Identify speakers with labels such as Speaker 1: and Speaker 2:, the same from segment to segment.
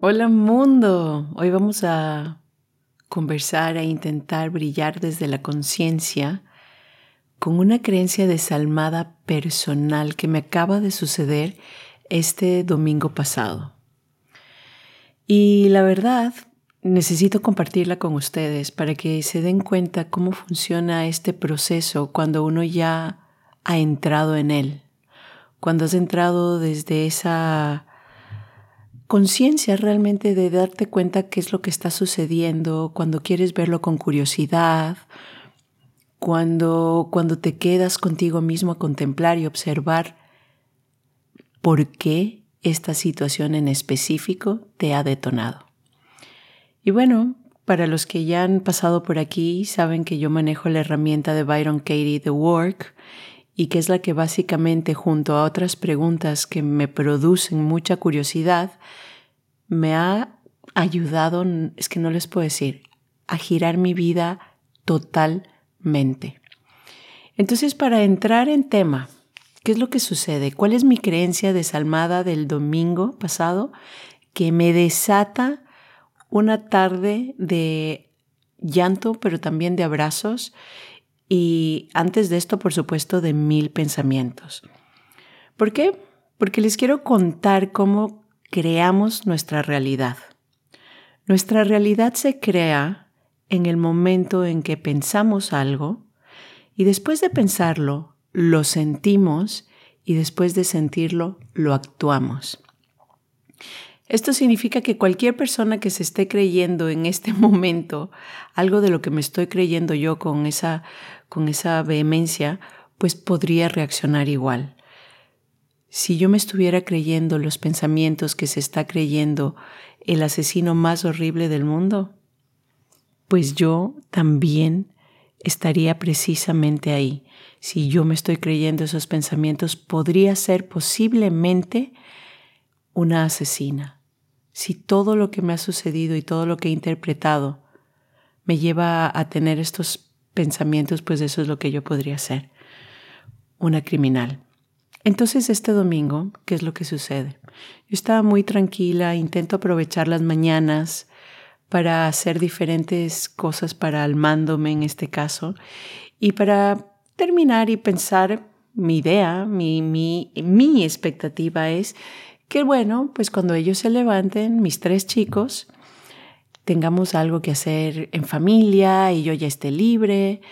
Speaker 1: Hola mundo, hoy vamos a conversar e intentar brillar desde la conciencia con una creencia desalmada personal que me acaba de suceder este domingo pasado. Y la verdad, necesito compartirla con ustedes para que se den cuenta cómo funciona este proceso cuando uno ya ha entrado en él, cuando has entrado desde esa conciencia realmente de darte cuenta qué es lo que está sucediendo, cuando quieres verlo con curiosidad, cuando, cuando te quedas contigo mismo a contemplar y observar por qué esta situación en específico te ha detonado. Y bueno, para los que ya han pasado por aquí, saben que yo manejo la herramienta de Byron Katie, The Work, y que es la que básicamente junto a otras preguntas que me producen mucha curiosidad, me ha ayudado, es que no les puedo decir, a girar mi vida totalmente. Entonces, para entrar en tema, ¿qué es lo que sucede? ¿Cuál es mi creencia desalmada del domingo pasado que me desata una tarde de llanto, pero también de abrazos? Y antes de esto, por supuesto, de mil pensamientos. ¿Por qué? Porque les quiero contar cómo creamos nuestra realidad. Nuestra realidad se crea en el momento en que pensamos algo y después de pensarlo, lo sentimos y después de sentirlo, lo actuamos. Esto significa que cualquier persona que se esté creyendo en este momento algo de lo que me estoy creyendo yo con esa, con esa vehemencia, pues podría reaccionar igual. Si yo me estuviera creyendo los pensamientos que se está creyendo el asesino más horrible del mundo, pues yo también estaría precisamente ahí. Si yo me estoy creyendo esos pensamientos, podría ser posiblemente una asesina. Si todo lo que me ha sucedido y todo lo que he interpretado me lleva a tener estos pensamientos, pues eso es lo que yo podría ser, una criminal. Entonces este domingo, ¿qué es lo que sucede? Yo estaba muy tranquila, intento aprovechar las mañanas para hacer diferentes cosas para almándome en este caso y para terminar y pensar mi idea, mi, mi, mi expectativa es que bueno, pues cuando ellos se levanten, mis tres chicos, tengamos algo que hacer en familia y yo ya esté libre.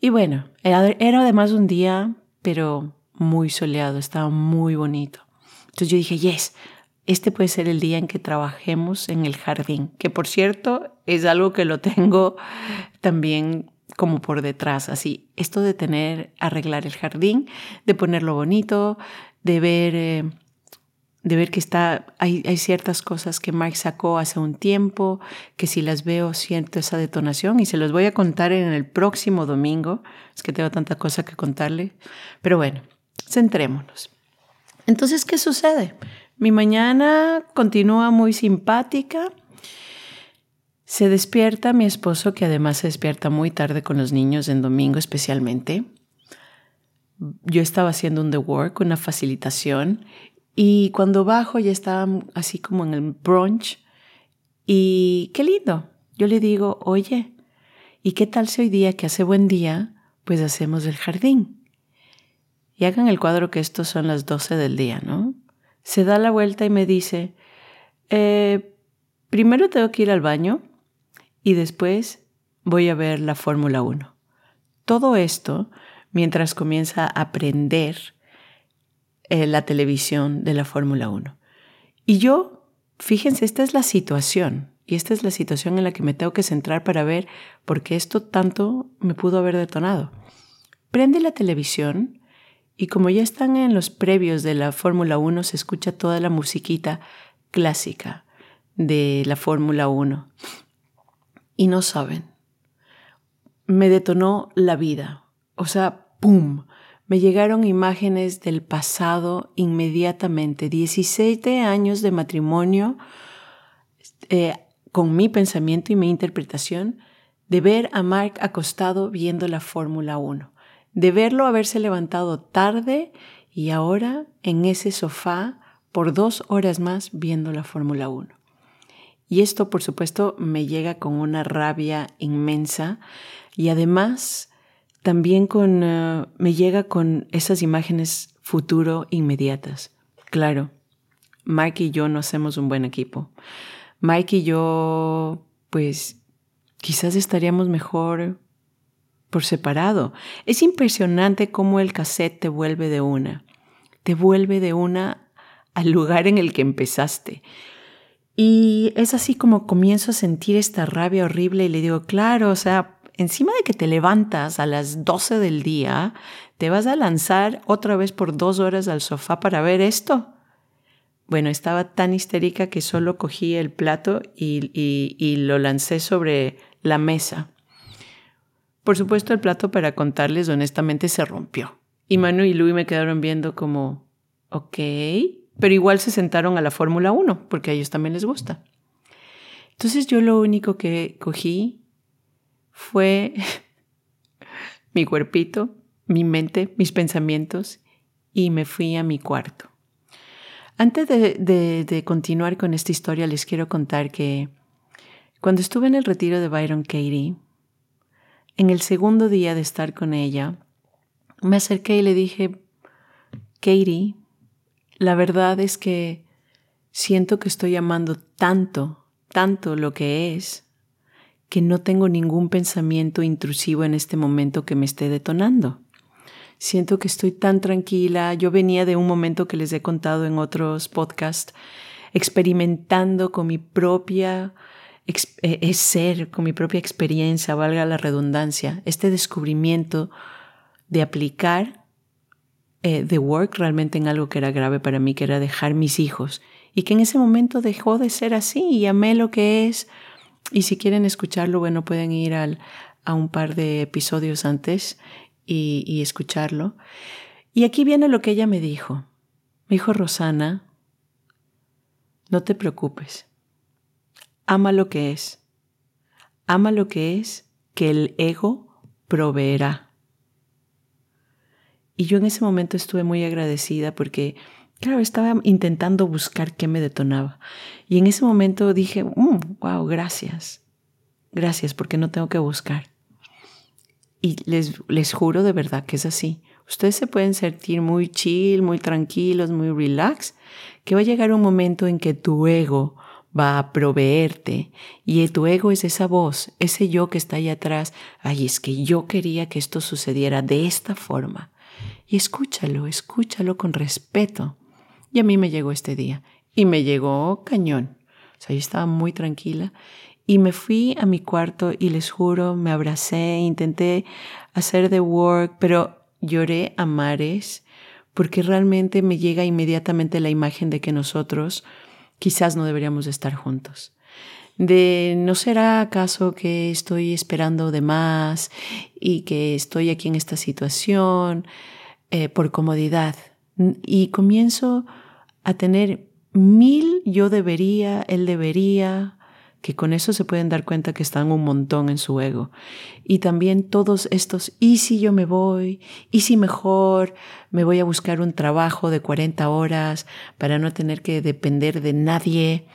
Speaker 1: Y bueno, era, era además un día, pero muy soleado, estaba muy bonito. Entonces yo dije, yes, este puede ser el día en que trabajemos en el jardín, que por cierto es algo que lo tengo también como por detrás, así, esto de tener, arreglar el jardín, de ponerlo bonito, de ver, eh, de ver que está, hay, hay, ciertas cosas que Mike sacó hace un tiempo, que si las veo siento esa detonación y se los voy a contar en el próximo domingo, es que tengo tanta cosa que contarle, pero bueno, Centrémonos. Entonces, ¿qué sucede? Mi mañana continúa muy simpática. Se despierta mi esposo, que además se despierta muy tarde con los niños en domingo especialmente. Yo estaba haciendo un The Work, una facilitación, y cuando bajo ya estaba así como en el brunch. Y qué lindo. Yo le digo, oye, ¿y qué tal si hoy día que hace buen día, pues hacemos el jardín? y hagan el cuadro que estos son las 12 del día, ¿no? Se da la vuelta y me dice, eh, primero tengo que ir al baño y después voy a ver la Fórmula 1. Todo esto mientras comienza a aprender eh, la televisión de la Fórmula 1. Y yo, fíjense, esta es la situación. Y esta es la situación en la que me tengo que centrar para ver por qué esto tanto me pudo haber detonado. Prende la televisión y como ya están en los previos de la Fórmula 1, se escucha toda la musiquita clásica de la Fórmula 1. Y no saben, me detonó la vida. O sea, ¡pum! Me llegaron imágenes del pasado inmediatamente. 17 años de matrimonio eh, con mi pensamiento y mi interpretación de ver a Mark acostado viendo la Fórmula 1, de verlo haberse levantado tarde y ahora en ese sofá por dos horas más viendo la Fórmula 1. Y esto, por supuesto, me llega con una rabia inmensa y además también con, eh, me llega con esas imágenes futuro inmediatas. Claro, Mike y yo no hacemos un buen equipo. Mike y yo, pues, quizás estaríamos mejor por separado. Es impresionante cómo el cassette te vuelve de una. Te vuelve de una al lugar en el que empezaste. Y es así como comienzo a sentir esta rabia horrible y le digo, claro, o sea, encima de que te levantas a las 12 del día, te vas a lanzar otra vez por dos horas al sofá para ver esto. Bueno, estaba tan histérica que solo cogí el plato y, lo lancé sobre la mesa. Por supuesto, el plato, para contarles honestamente, se rompió. Y Manu y Luis me quedaron viendo como, ok, pero igual se sentaron a la Fórmula 1, porque a ellos también les gusta. Entonces yo lo único que cogí fue mi cuerpito, mi mente, mis pensamientos y me fui a mi cuarto. Antes de, continuar con esta historia, les quiero contar que cuando estuve en el retiro de Byron Katie, en el segundo día de estar con ella, me acerqué y le dije, Katie, la verdad es que siento que estoy amando tanto, tanto lo que es, que no tengo ningún pensamiento intrusivo en este momento que me esté detonando. Siento que estoy tan tranquila. Yo venía de un momento que les he contado en otros podcasts, experimentando con mi propia eh, ser, con mi propia experiencia, valga la redundancia, este descubrimiento de aplicar eh, The Work realmente en algo que era grave para mí, que era dejar mis hijos, y que en ese momento dejó de ser así y amé lo que es, y si quieren escucharlo, bueno, pueden ir al, a un par de episodios antes y, y escucharlo. Y aquí viene lo que ella me dijo. Me dijo, Rosana, no te preocupes. Ama lo que es. Ama lo que es que el ego proveerá. Y yo en ese momento estuve muy agradecida porque Claro, estaba intentando buscar qué me detonaba. Y en ese momento dije, wow, mm, gracias. Gracias porque no tengo que buscar. Y les, les juro de verdad que es así. Ustedes se pueden sentir muy chill, muy tranquilos, muy relax, que va a llegar un momento en que tu ego va a proveerte y tu ego es esa voz, ese yo que está ahí atrás. Ay, es que yo quería que esto sucediera de esta forma. Y escúchalo, escúchalo con respeto. Y a mí me llegó este día. Y me llegó cañón. O sea, yo estaba muy tranquila. Y me fui a mi cuarto y les juro, me abracé, intenté hacer the work, pero lloré a mares porque realmente me llega inmediatamente la imagen de que nosotros quizás no deberíamos estar juntos. De no será acaso que estoy esperando de más y que estoy aquí en esta situación eh, por comodidad. Y comienzo a tener mil yo debería, él debería, que con eso se pueden dar cuenta que están un montón en su ego. Y también todos estos, ¿y si yo me voy? ¿Y si mejor me voy a buscar un trabajo de 40 horas para no tener que depender de nadie?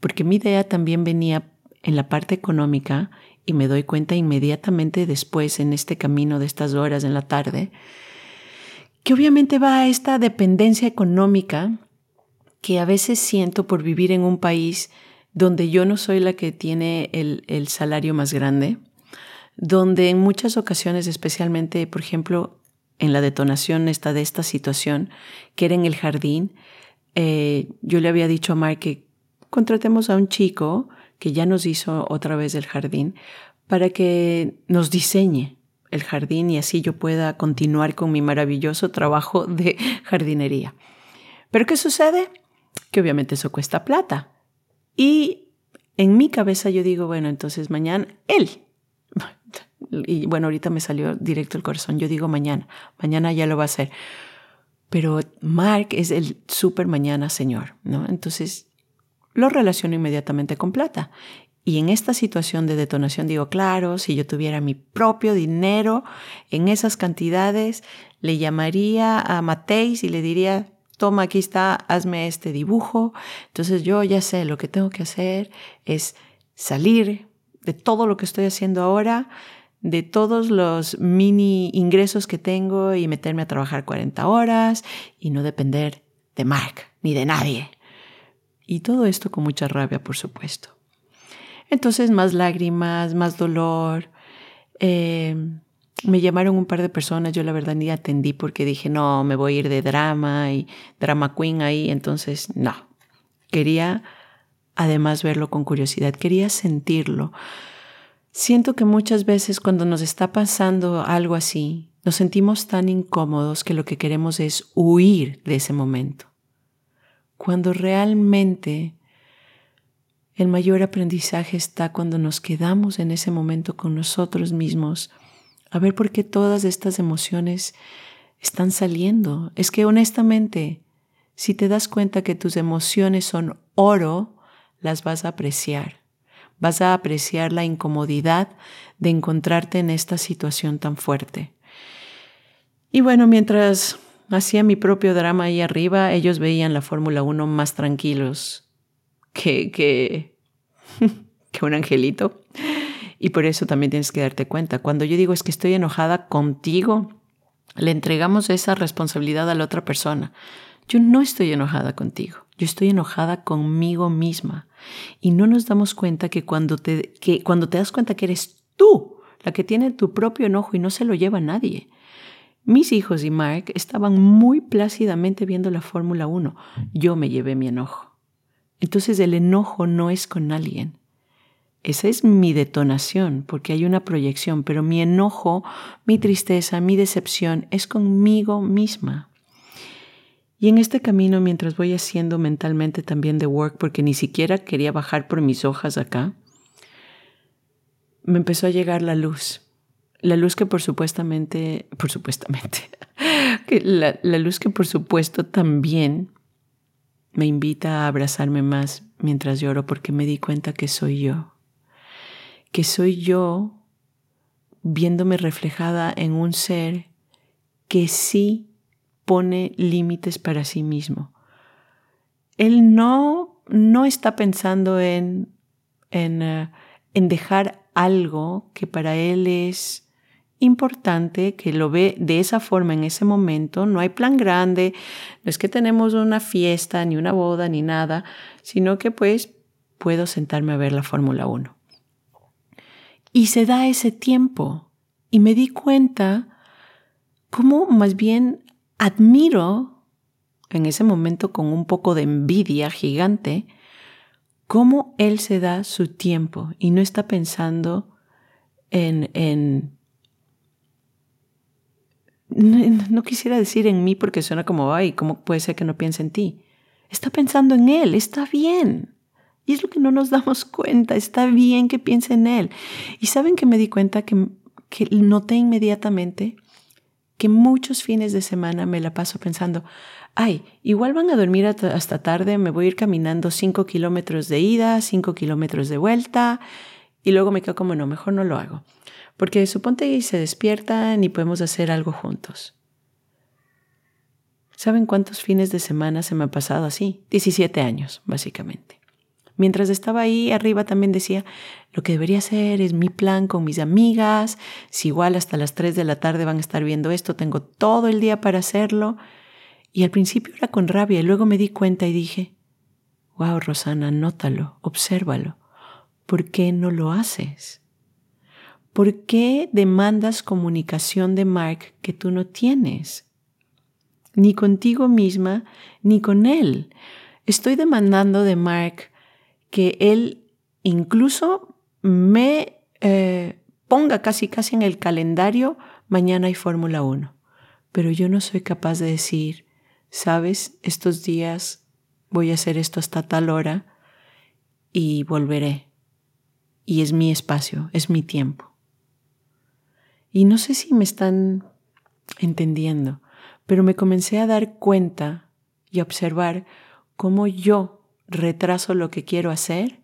Speaker 1: Porque mi idea también venía en la parte económica y me doy cuenta inmediatamente después en este camino de estas horas en la tarde, que obviamente va a esta dependencia económica que a veces siento por vivir en un país donde yo no soy la que tiene el, salario más grande, donde en muchas ocasiones, especialmente, por ejemplo, en la detonación esta, de esta situación, que era en el jardín, eh, yo le había dicho a Mark que contratemos a un chico que ya nos hizo otra vez el jardín para que nos diseñe el jardín y así yo pueda continuar con mi maravilloso trabajo de jardinería. Pero ¿qué sucede? Que obviamente eso cuesta plata. Y en mi cabeza yo digo, bueno, entonces mañana él. Y bueno, ahorita me salió directo el corazón. Yo digo mañana, mañana ya lo va a hacer. Pero Mark es el super mañana señor, ¿no? Entonces lo relaciono inmediatamente con plata. Y en esta situación de detonación digo, claro, si yo tuviera mi propio dinero en esas cantidades, le llamaría a Mateis y le diría, toma, aquí está, hazme este dibujo. Entonces yo ya sé, lo que tengo que hacer es salir de todo lo que estoy haciendo ahora, de todos los mini ingresos que tengo y meterme a trabajar 40 horas y no depender de Mark ni de nadie. Y todo esto con mucha rabia, por supuesto. Entonces, más lágrimas, más dolor. Eh, me llamaron un par de personas, yo la verdad ni atendí porque dije, no, me voy a ir de drama y drama queen ahí, entonces no. Quería además verlo con curiosidad, quería sentirlo. Siento que muchas veces cuando nos está pasando algo así, nos sentimos tan incómodos que lo que queremos es huir de ese momento. Cuando realmente el mayor aprendizaje está cuando nos quedamos en ese momento con nosotros mismos, a ver por qué todas estas emociones están saliendo. Es que honestamente, si te das cuenta que tus emociones son oro, las vas a apreciar. Vas a apreciar la incomodidad de encontrarte en esta situación tan fuerte. Y bueno, mientras hacía mi propio drama ahí arriba, ellos veían la Fórmula 1 más tranquilos que, que, que un angelito. Y por eso también tienes que darte cuenta. Cuando yo digo es que estoy enojada contigo, le entregamos esa responsabilidad a la otra persona. Yo no estoy enojada contigo, yo estoy enojada conmigo misma. Y no nos damos cuenta que cuando te, que cuando te das cuenta que eres tú la que tiene tu propio enojo y no se lo lleva nadie. Mis hijos y Mark estaban muy plácidamente viendo la Fórmula 1. Yo me llevé mi enojo. Entonces el enojo no es con alguien. Esa es mi detonación, porque hay una proyección, pero mi enojo, mi tristeza, mi decepción es conmigo misma. Y en este camino, mientras voy haciendo mentalmente también de work, porque ni siquiera quería bajar por mis hojas acá, me empezó a llegar la luz. La luz que por supuestamente, por supuestamente, la, la luz que por supuesto también me invita a abrazarme más mientras lloro porque me di cuenta que soy yo que soy yo viéndome reflejada en un ser que sí pone límites para sí mismo. Él no, no está pensando en, en, eh, en dejar algo que para él es importante, que lo ve de esa forma en ese momento. No hay plan grande, no es que tenemos una fiesta, ni una boda, ni nada, sino que pues puedo sentarme a ver la Fórmula 1. Y se da ese tiempo. Y me di cuenta cómo más bien admiro en ese momento con un poco de envidia gigante, cómo él se da su tiempo y no está pensando en, en no, quisiera decir en mí porque suena como, ay, ¿cómo puede ser que no piense en ti? Está pensando en él, está bien. Y es lo que no nos damos cuenta. Está bien que piense en él. Y saben que me di cuenta que, que noté inmediatamente que muchos fines de semana me la paso pensando, ay, igual van a dormir hasta tarde, me voy a ir caminando cinco kilómetros de ida, cinco kilómetros de vuelta, y luego me quedo como, no, mejor no lo hago. Porque suponte que se despiertan y podemos hacer algo juntos. ¿Saben cuántos fines de semana se me ha pasado así? 17 años, básicamente. Mientras estaba ahí arriba también decía, lo que debería hacer es mi plan con mis amigas, si igual hasta las 3 de la tarde van a estar viendo esto, tengo todo el día para hacerlo. Y al principio era con rabia y luego me di cuenta y dije, wow, Rosana, nótalo, obsérvalo. ¿Por qué no lo haces? ¿Por qué demandas comunicación de Mark que tú no tienes? Ni contigo misma, ni con él. Estoy demandando de Mark que Él incluso me eh, ponga casi casi en el calendario, mañana hay Fórmula 1. Pero yo no soy capaz de decir, sabes, estos días voy a hacer esto hasta tal hora y volveré. Y es mi espacio, es mi tiempo. Y no sé si me están entendiendo, pero me comencé a dar cuenta y a observar cómo yo retraso lo que quiero hacer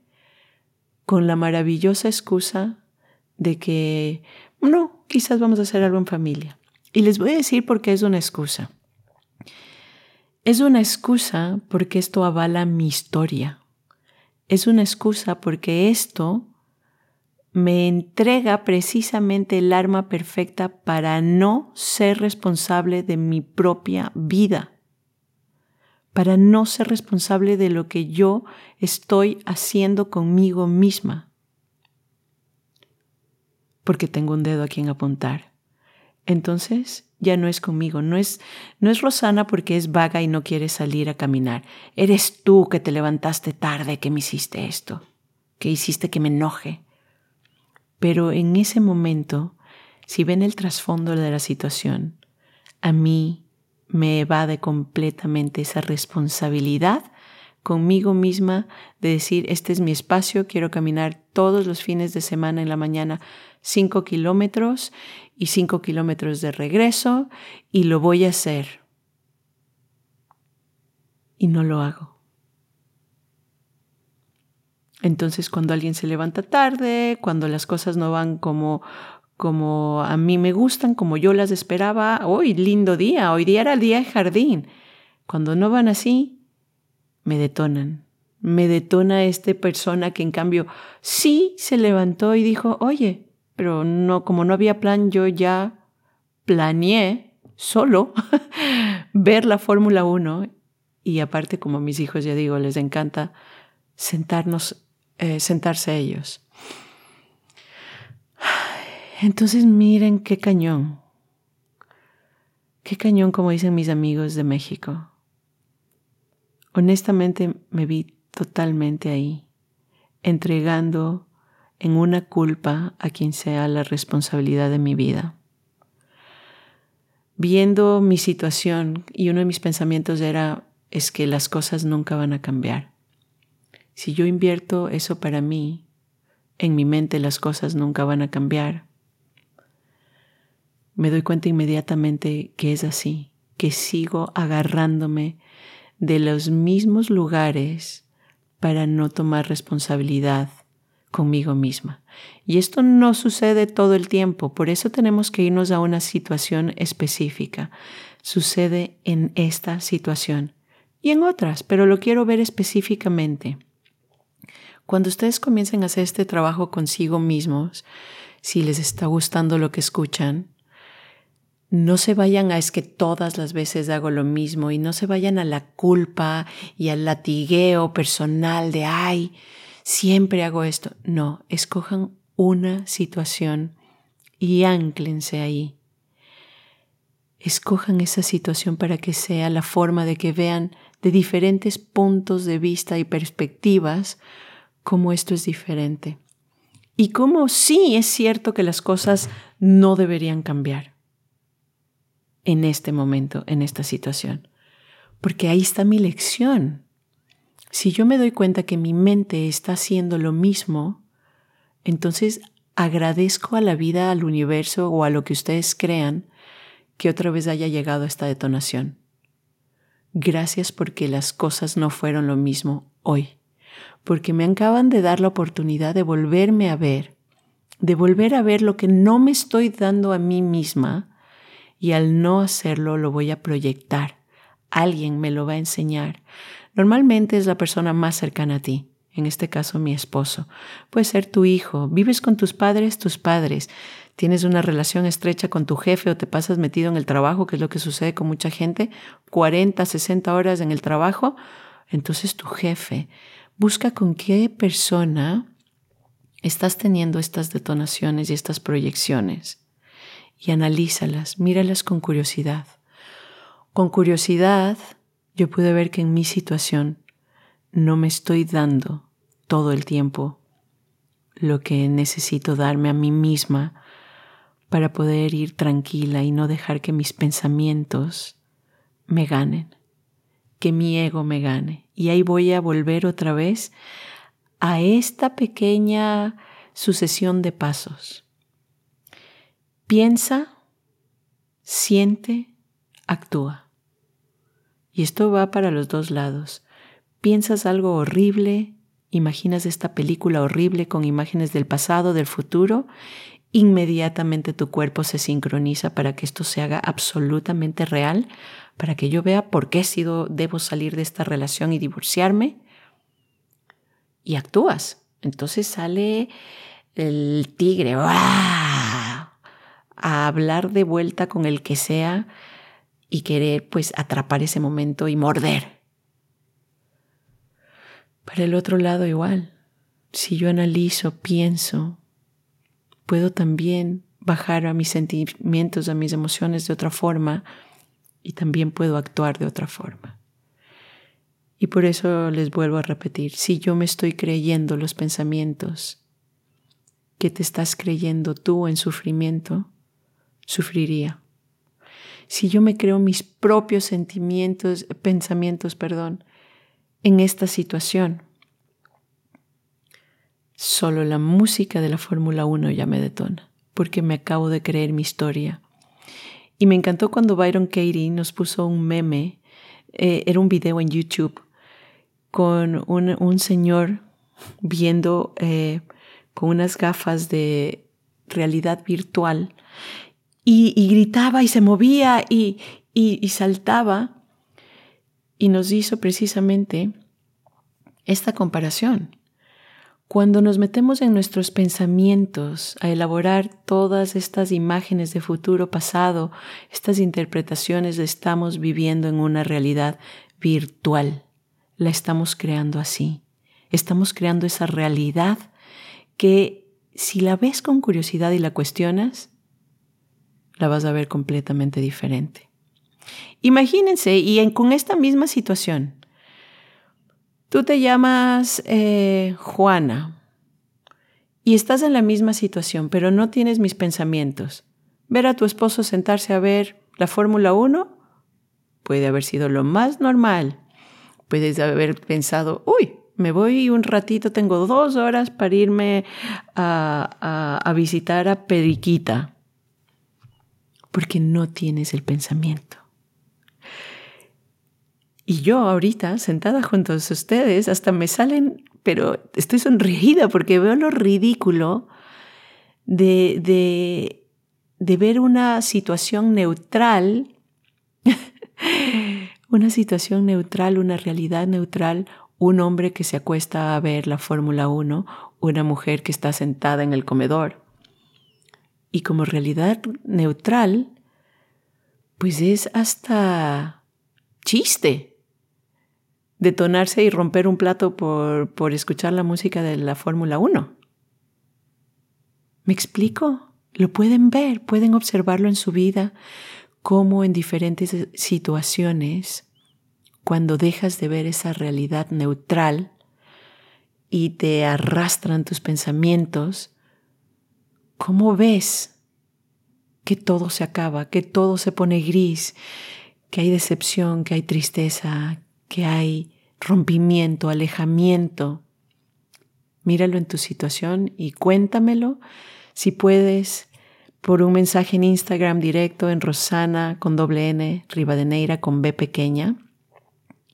Speaker 1: con la maravillosa excusa de que, no, quizás vamos a hacer algo en familia. Y les voy a decir por qué es una excusa. Es una excusa porque esto avala mi historia. Es una excusa porque esto me entrega precisamente el arma perfecta para no ser responsable de mi propia vida, para no ser responsable de lo que yo estoy haciendo conmigo misma, porque tengo un dedo a quien apuntar. Entonces ya no es conmigo, no es, no es Rosana porque es vaga y no quiere salir a caminar. Eres tú que te levantaste tarde, que me hiciste esto, que hiciste que me enoje pero en ese momento, si ven el trasfondo de la situación, a mí me evade completamente esa responsabilidad conmigo misma de decir, este es mi espacio, quiero caminar todos los fines de semana en la mañana cinco kilómetros y cinco kilómetros de regreso y lo voy a hacer. Y no lo hago. Entonces, cuando alguien se levanta tarde, cuando las cosas no van como, como a mí me gustan, como yo las esperaba, hoy lindo día, hoy día era el día de jardín. Cuando no van así, me detonan. Me detona esta persona que en cambio sí se levantó y dijo, oye, pero no, como no había plan, yo ya planeé solo ver la Fórmula 1 y aparte como a mis hijos ya digo, les encanta sentarnos eh, sentarse ellos. Entonces miren qué cañón. Qué cañón, como dicen mis amigos de México. Honestamente me vi totalmente ahí, entregando en una culpa a quien sea la responsabilidad de mi vida. Viendo mi situación y uno de mis pensamientos era, es que las cosas nunca van a cambiar. Si yo invierto eso para mí, en mi mente las cosas nunca van a cambiar. Me doy cuenta inmediatamente que es así, que sigo agarrándome de los mismos lugares para no tomar responsabilidad conmigo misma. Y esto no sucede todo el tiempo, por eso tenemos que irnos a una situación específica. Sucede en esta situación y en otras, pero lo quiero ver específicamente. Cuando ustedes comiencen a hacer este trabajo consigo mismos, si les está gustando lo que escuchan, no se vayan a es que todas las veces hago lo mismo y no se vayan a la culpa y al latigueo personal de, ay, siempre hago esto. No, escojan una situación y anclense ahí. Escojan esa situación para que sea la forma de que vean de diferentes puntos de vista y perspectivas cómo esto es diferente y cómo sí es cierto que las cosas no deberían cambiar en este momento, en esta situación. Porque ahí está mi lección. Si yo me doy cuenta que mi mente está haciendo lo mismo, entonces agradezco a la vida, al universo o a lo que ustedes crean que otra vez haya llegado esta detonación. Gracias porque las cosas no fueron lo mismo hoy porque me acaban de dar la oportunidad de volverme a ver, de volver a ver lo que no me estoy dando a mí misma y al no hacerlo lo voy a proyectar. Alguien me lo va a enseñar. Normalmente es la persona más cercana a ti, en este caso mi esposo. Puede ser tu hijo, vives con tus padres, tus padres, tienes una relación estrecha con tu jefe o te pasas metido en el trabajo, que es lo que sucede con mucha gente, 40, 60 horas en el trabajo, entonces tu jefe Busca con qué persona estás teniendo estas detonaciones y estas proyecciones y analízalas, míralas con curiosidad. Con curiosidad yo pude ver que en mi situación no me estoy dando todo el tiempo lo que necesito darme a mí misma para poder ir tranquila y no dejar que mis pensamientos me ganen que mi ego me gane. Y ahí voy a volver otra vez a esta pequeña sucesión de pasos. Piensa, siente, actúa. Y esto va para los dos lados. Piensas algo horrible, imaginas esta película horrible con imágenes del pasado, del futuro, inmediatamente tu cuerpo se sincroniza para que esto se haga absolutamente real, para que yo vea por qué sido, debo salir de esta relación y divorciarme. Y actúas. Entonces sale el tigre a hablar de vuelta con el que sea y querer pues atrapar ese momento y morder. Para el otro lado igual, si yo analizo, pienso, puedo también bajar a mis sentimientos, a mis emociones de otra forma y también puedo actuar de otra forma. Y por eso les vuelvo a repetir, si yo me estoy creyendo los pensamientos que te estás creyendo tú en sufrimiento, sufriría. Si yo me creo mis propios sentimientos, pensamientos, perdón, en esta situación, Solo la música de la Fórmula 1 ya me detona, porque me acabo de creer mi historia. Y me encantó cuando Byron Katie nos puso un meme, eh, era un video en YouTube, con un, señor viendo eh, con unas gafas de realidad virtual y, gritaba y se movía y, y saltaba y nos hizo precisamente esta comparación. Cuando nos metemos en nuestros pensamientos a elaborar todas estas imágenes de futuro pasado, estas interpretaciones, estamos viviendo en una realidad virtual. La estamos creando así. Estamos creando esa realidad que si la ves con curiosidad y la cuestionas, la vas a ver completamente diferente. Imagínense, y con esta misma situación, Tú te llamas eh, Juana y estás en la misma situación, pero no tienes mis pensamientos. Ver a tu esposo sentarse a ver la Fórmula 1 puede haber sido lo más normal. Puedes haber pensado, uy, me voy un ratito, tengo dos horas para irme a, a visitar a Periquita, porque no tienes el pensamiento. Y yo ahorita, sentada junto a ustedes, hasta me salen, pero estoy sonreída porque veo lo ridículo de, de, ver una situación neutral, una situación neutral, una realidad neutral, un hombre que se acuesta a ver la Fórmula 1, una mujer que está sentada en el comedor. Y como realidad neutral, pues es hasta chiste detonarse y romper un plato por, por escuchar la música de la Fórmula 1. ¿Me explico? Lo pueden ver, pueden observarlo en su vida, como en diferentes situaciones, cuando dejas de ver esa realidad neutral y te arrastran tus pensamientos, ¿cómo ves que todo se acaba, que todo se pone gris, que hay decepción, que hay tristeza, que hay rompimiento, alejamiento. Míralo en tu situación y cuéntamelo si puedes por un mensaje en Instagram directo en Rosana con doble N, Rivadeneira con B pequeña.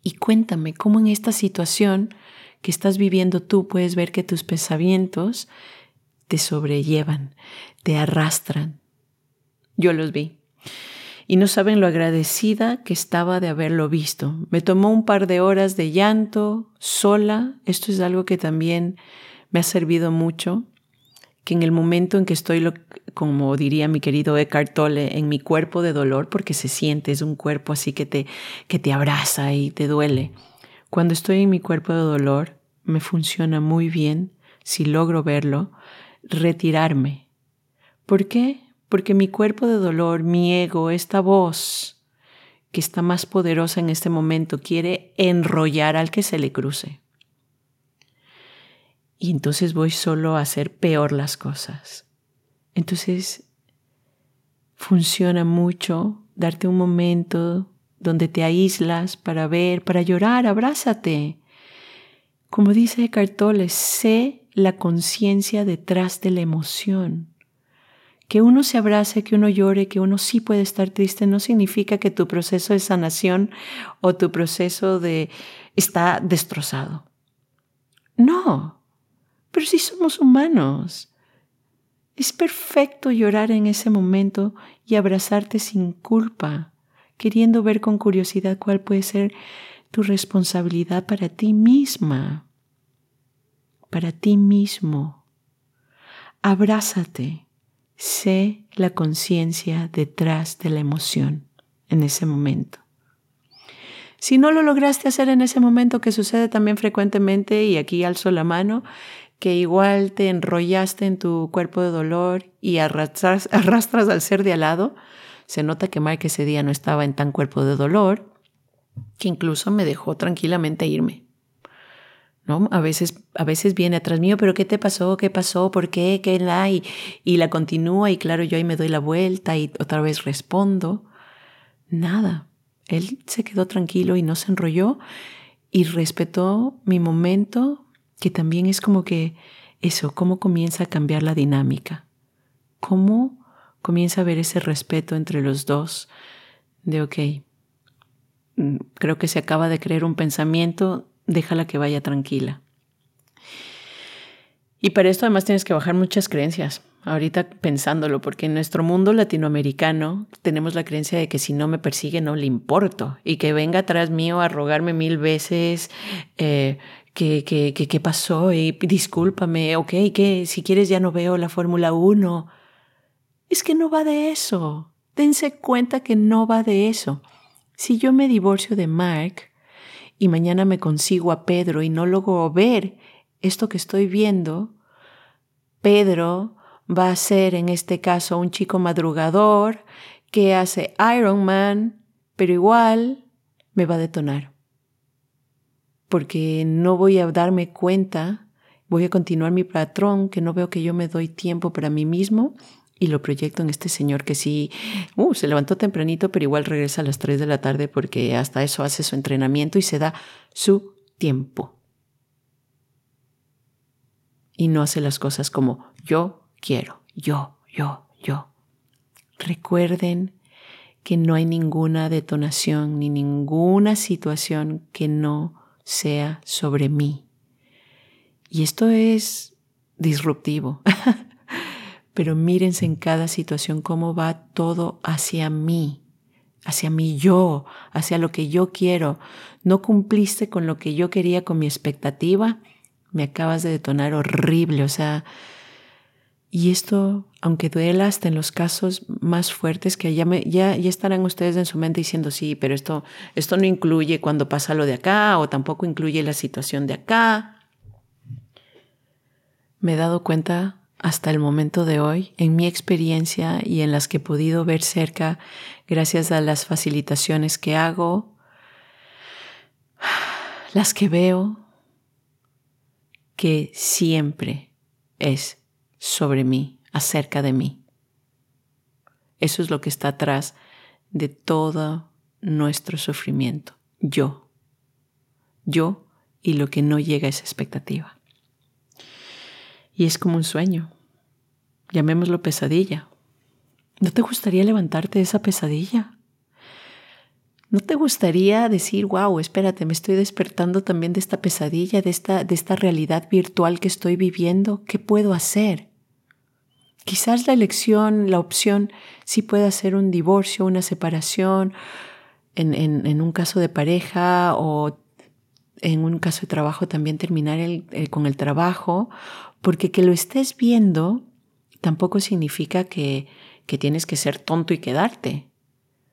Speaker 1: Y cuéntame cómo en esta situación que estás viviendo tú puedes ver que tus pensamientos te sobrellevan, te arrastran. Yo los vi y no saben lo agradecida que estaba de haberlo visto. Me tomó un par de horas de llanto, sola. Esto es algo que también me ha servido mucho, que en el momento en que estoy, como diría mi querido Eckhart Tolle, en mi cuerpo de dolor, porque se siente, es un cuerpo así que te, que te abraza y te duele. Cuando estoy en mi cuerpo de dolor, me funciona muy bien, si logro verlo, retirarme. ¿Por qué? porque mi cuerpo de dolor, mi ego, esta voz que está más poderosa en este momento, quiere enrollar al que se le cruce. Y entonces voy solo a hacer peor las cosas. Entonces, funciona mucho darte un momento donde te aíslas para ver, para llorar, abrázate. Como dice Eckhart Tolle, sé la conciencia detrás de la emoción. Que uno se abrace, que uno llore, que uno sí puede estar triste, no significa que tu proceso de sanación o tu proceso de está destrozado. No, pero si somos humanos. Es perfecto llorar en ese momento y abrazarte sin culpa, queriendo ver con curiosidad cuál puede ser tu responsabilidad para ti misma, para ti mismo. Abrázate, sé la conciencia detrás de la emoción en ese momento. Si no lo lograste hacer en ese momento, que sucede también frecuentemente, y aquí alzo la mano, que igual te enrollaste en tu cuerpo de dolor y arrastras, arrastras al ser de al lado, se nota que Mike ese día no estaba en tan cuerpo de dolor, que incluso me dejó tranquilamente irme. ¿No? A veces, a veces viene atrás mío, pero ¿qué te pasó? ¿Qué pasó? ¿Por qué? ¿Qué la? Y, y la continúa y claro, yo ahí me doy la vuelta y otra vez respondo. Nada. Él se quedó tranquilo y no se enrolló y respetó mi momento, que también es como que eso, cómo comienza a cambiar la dinámica, cómo comienza a haber ese respeto entre los dos de, ok, mm, creo que se acaba de creer un pensamiento, déjala que vaya tranquila. Y para esto además tienes que bajar muchas creencias ahorita pensándolo, porque en nuestro mundo latinoamericano tenemos la creencia de que si no me persigue no le importo y que venga atrás mío a rogarme mil veces eh, que, que, pasó y discúlpame, ok, que si quieres ya no veo la Fórmula 1. Es que no va de eso. Dense cuenta que no va de eso. Si yo me divorcio de Mark y mañana me consigo a Pedro y no logro ver esto que estoy viendo, Pedro va a ser en este caso un chico madrugador que hace Iron Man, pero igual me va a detonar. Porque no voy a darme cuenta, voy a continuar mi patrón, que no veo que yo me doy tiempo para mí mismo y lo proyecto en este señor que sí, uh, se levantó tempranito, pero igual regresa a las 3 de la tarde porque hasta eso hace su entrenamiento y se da su tiempo. Y no hace las cosas como yo quiero, yo, yo, yo. Recuerden que no hay ninguna detonación ni ninguna situación que no sea sobre mí. Y esto es disruptivo. Pero mírense en cada situación cómo va todo hacia mí, hacia mi yo, hacia lo que yo quiero. No cumpliste con lo que yo quería, con mi expectativa, me acabas de detonar horrible. O sea, y esto, aunque duela hasta en los casos más fuertes, que ya, ya, ya, estarán ustedes en su mente diciendo, sí, pero esto, esto no incluye cuando pasa lo de acá o tampoco incluye la situación de acá. Me he dado cuenta hasta el momento de hoy, en mi experiencia y en las que he podido ver cerca, gracias a las facilitaciones que hago, las que veo, que siempre es sobre mí, acerca de mí. Eso es lo que está atrás de todo nuestro sufrimiento. Yo. Yo y lo que no llega a esa expectativa. Y es como un sueño. Llamémoslo pesadilla. ¿No te gustaría levantarte de esa pesadilla? ¿No te gustaría decir, wow, espérate, me estoy despertando también de esta pesadilla, de esta, de esta realidad virtual que estoy viviendo? ¿Qué puedo hacer? Quizás la elección, la opción, sí pueda ser un divorcio, una separación, en, un caso de pareja o en un caso de trabajo también terminar con el trabajo, porque que lo estés viendo tampoco significa que, que tienes que ser tonto y quedarte.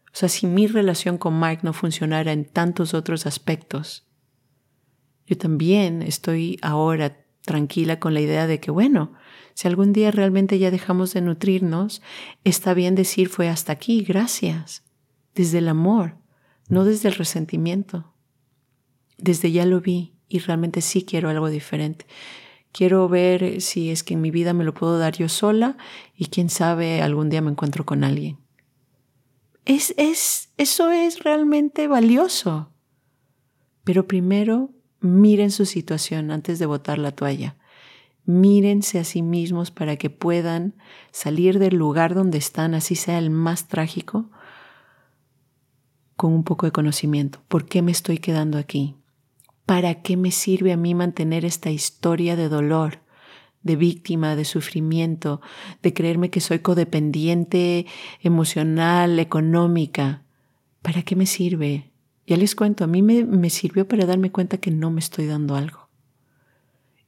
Speaker 1: O sea, si mi relación con Mike no funcionara en tantos otros aspectos, yo también estoy ahora tranquila con la idea de que, bueno, si algún día realmente ya dejamos de nutrirnos, está bien decir fue hasta aquí, gracias, desde el amor, no desde el resentimiento. Desde ya lo vi y realmente sí quiero algo diferente. Quiero ver si es que en mi vida me lo puedo dar yo sola y quién sabe algún día me encuentro con alguien. Es, es, eso es realmente valioso. Pero primero miren su situación antes de botar la toalla. Mírense a sí mismos para que puedan salir del lugar donde están, así sea el más trágico, con un poco de conocimiento. ¿Por qué me estoy quedando aquí? ¿Para qué me sirve a mí mantener esta historia de dolor, de víctima, de sufrimiento, de creerme que soy codependiente emocional, económica? ¿Para qué me sirve? Ya les cuento, a mí me, me sirvió para darme cuenta que no me estoy dando algo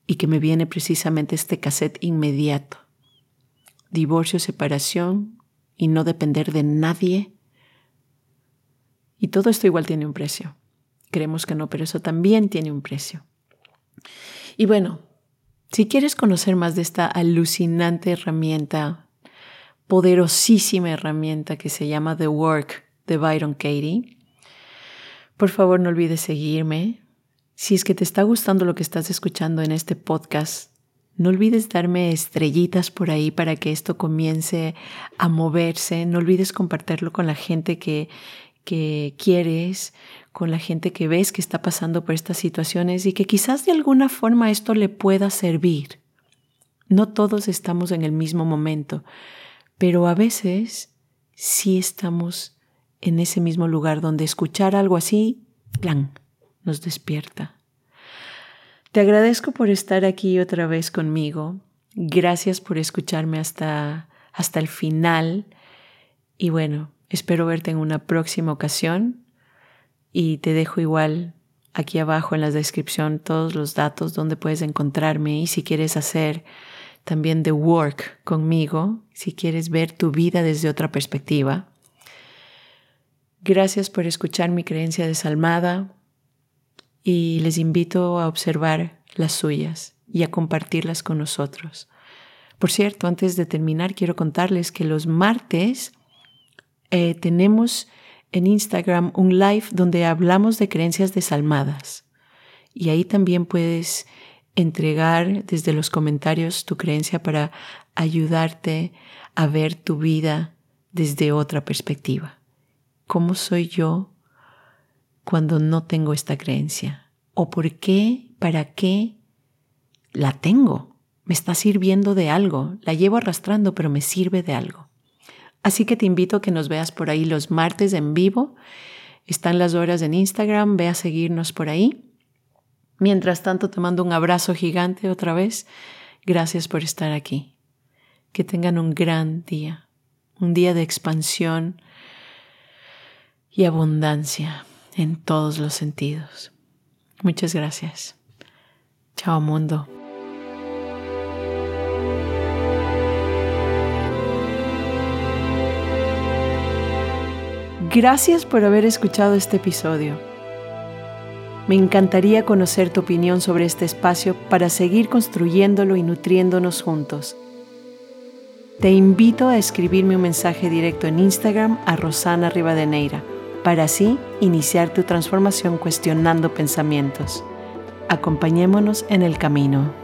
Speaker 1: y que me viene precisamente este cassette inmediato. Divorcio, separación y no depender de nadie. Y todo esto igual tiene un precio. Creemos que no, pero eso también tiene un precio. Y bueno, si quieres conocer más de esta alucinante herramienta, poderosísima herramienta que se llama The Work de Byron Katie, por favor no olvides seguirme, si es que te está gustando lo que estás escuchando en este podcast, no olvides darme estrellitas por ahí para que esto comience a moverse. No olvides compartirlo con la gente que, que quieres, con la gente que ves que está pasando por estas situaciones y que quizás de alguna forma esto le pueda servir. No todos estamos en el mismo momento, pero a veces sí estamos en ese mismo lugar donde escuchar algo así, plan, nos despierta. Te agradezco por estar aquí otra vez conmigo. Gracias por escucharme hasta, hasta el final. Y bueno, espero verte en una próxima ocasión. Y te dejo igual aquí abajo en la descripción todos los datos donde puedes encontrarme y si quieres hacer también the work conmigo, si quieres ver tu vida desde otra perspectiva. Gracias por escuchar mi creencia desalmada y les invito a observar las suyas y a compartirlas con nosotros. Por cierto, antes de terminar, quiero contarles que los martes eh, tenemos en Instagram un live donde hablamos de creencias desalmadas. Y ahí también puedes entregar desde los comentarios tu creencia para ayudarte a ver tu vida desde otra perspectiva. ¿Cómo soy yo cuando no tengo esta creencia? ¿O por qué, para qué la tengo? Me está sirviendo de algo, la llevo arrastrando, pero me sirve de algo. Así que te invito a que nos veas por ahí los martes en vivo. Están las horas en Instagram, ve a seguirnos por ahí. Mientras tanto, te mando un abrazo gigante otra vez. Gracias por estar aquí. Que tengan un gran día, un día de expansión y abundancia en todos los sentidos. Muchas gracias. Chao mundo. Gracias por haber escuchado este episodio. Me encantaría conocer tu opinión sobre este espacio para seguir construyéndolo y nutriéndonos juntos. Te invito a escribirme un mensaje directo en Instagram a Rosana Rivadeneira para así iniciar tu transformación cuestionando pensamientos. Acompañémonos en el camino.